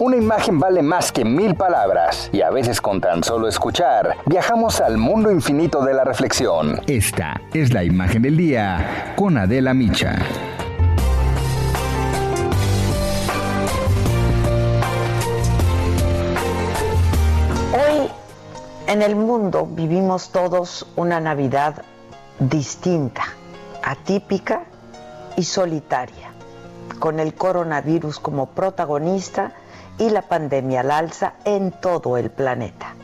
Una imagen vale más que mil palabras y a veces con tan solo escuchar viajamos al mundo infinito de la reflexión. Esta es la imagen del día con Adela Micha. Hoy en el mundo vivimos todos una Navidad distinta, atípica y solitaria, con el coronavirus como protagonista y la pandemia al alza en todo el planeta.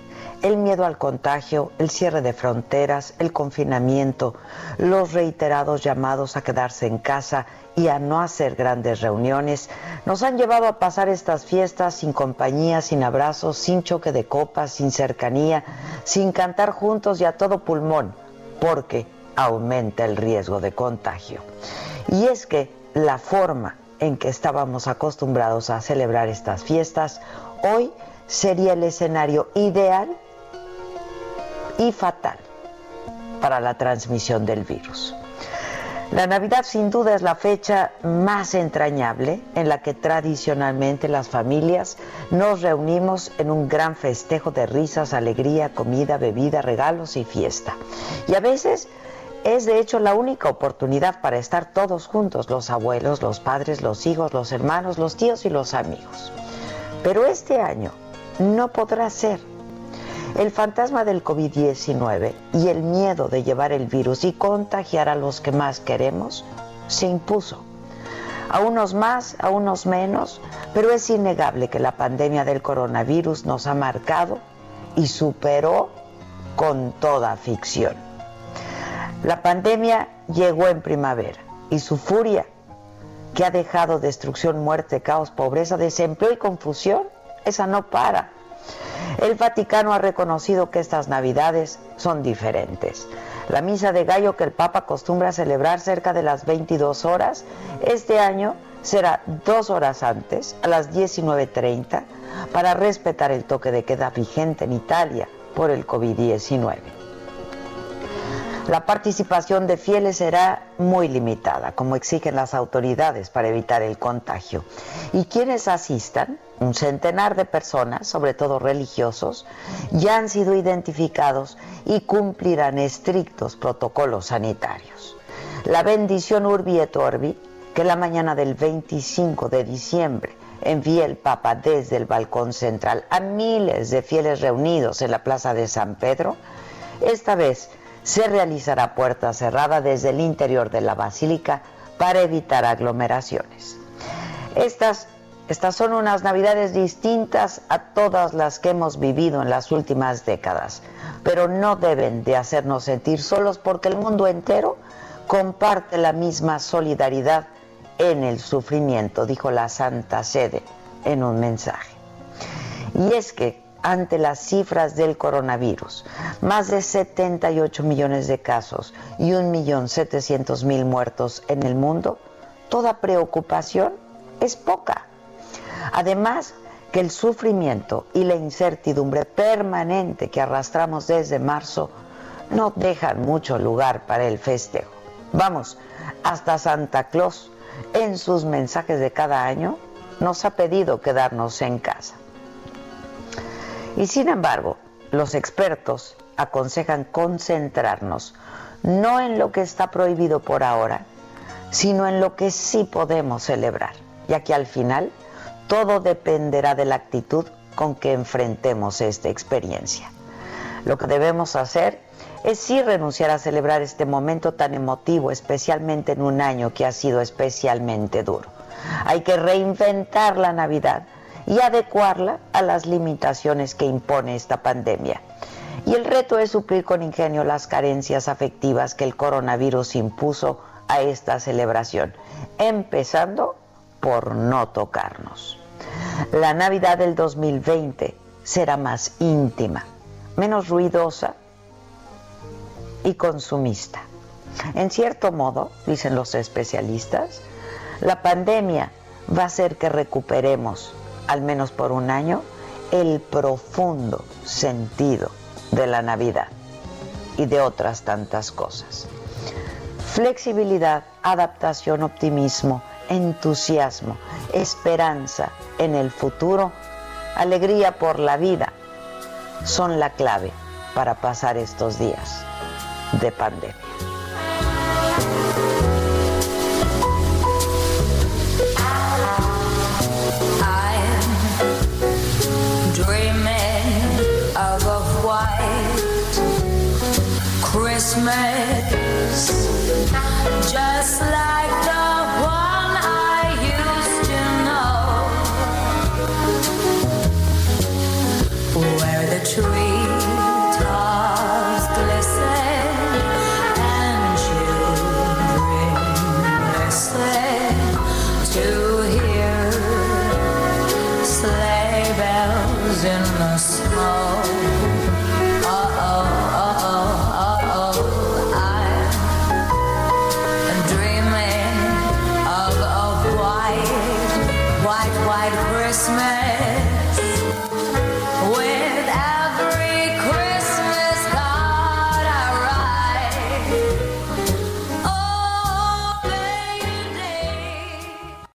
El miedo al contagio, el cierre de fronteras, el confinamiento, los reiterados llamados a quedarse en casa y a no hacer grandes reuniones nos han llevado a pasar estas fiestas sin compañía, sin abrazos, sin choque de copas, sin cercanía, sin cantar juntos y a todo pulmón, porque aumenta el riesgo de contagio. Y es que la forma en que estábamos acostumbrados a celebrar estas fiestas, hoy sería el escenario ideal y fatal para la transmisión del virus. La Navidad sin duda es la fecha más entrañable en la que tradicionalmente las familias nos reunimos en un gran festejo de risas, alegría, comida, bebida, regalos y fiesta. Y a veces es de hecho la única oportunidad para estar todos juntos, los abuelos, los padres, los hijos, los hermanos, los tíos y los amigos. Pero este año no podrá ser. El fantasma del COVID-19 y el miedo de llevar el virus y contagiar a los que más queremos se impuso. A unos más, a unos menos, pero es innegable que la pandemia del coronavirus nos ha marcado y superó con toda ficción. La pandemia llegó en primavera y su furia, que ha dejado destrucción, muerte, caos, pobreza, desempleo y confusión, esa no para. El Vaticano ha reconocido que estas navidades son diferentes. La misa de gallo que el Papa acostumbra celebrar cerca de las 22 horas, este año será dos horas antes, a las 19.30, para respetar el toque de queda vigente en Italia por el COVID-19. La participación de fieles será muy limitada, como exigen las autoridades para evitar el contagio. Y quienes asistan, un centenar de personas, sobre todo religiosos, ya han sido identificados y cumplirán estrictos protocolos sanitarios. La bendición Urbi et Orbi, que la mañana del 25 de diciembre envía el Papa desde el balcón central a miles de fieles reunidos en la Plaza de San Pedro, esta vez se realizará puerta cerrada desde el interior de la basílica para evitar aglomeraciones. Estas, estas son unas navidades distintas a todas las que hemos vivido en las últimas décadas, pero no deben de hacernos sentir solos porque el mundo entero comparte la misma solidaridad en el sufrimiento, dijo la Santa Sede en un mensaje. Y es que ante las cifras del coronavirus, más de 78 millones de casos y 1.700.000 muertos en el mundo, toda preocupación es poca. Además, que el sufrimiento y la incertidumbre permanente que arrastramos desde marzo no dejan mucho lugar para el festejo. Vamos, hasta Santa Claus, en sus mensajes de cada año, nos ha pedido quedarnos en casa. Y sin embargo, los expertos aconsejan concentrarnos no en lo que está prohibido por ahora, sino en lo que sí podemos celebrar, ya que al final todo dependerá de la actitud con que enfrentemos esta experiencia. Lo que debemos hacer es sí renunciar a celebrar este momento tan emotivo, especialmente en un año que ha sido especialmente duro. Hay que reinventar la Navidad y adecuarla a las limitaciones que impone esta pandemia. Y el reto es suplir con ingenio las carencias afectivas que el coronavirus impuso a esta celebración, empezando por no tocarnos. La Navidad del 2020 será más íntima, menos ruidosa y consumista. En cierto modo, dicen los especialistas, la pandemia va a hacer que recuperemos al menos por un año, el profundo sentido de la Navidad y de otras tantas cosas. Flexibilidad, adaptación, optimismo, entusiasmo, esperanza en el futuro alegría por la vida son la clave para pasar estos días de pandemia.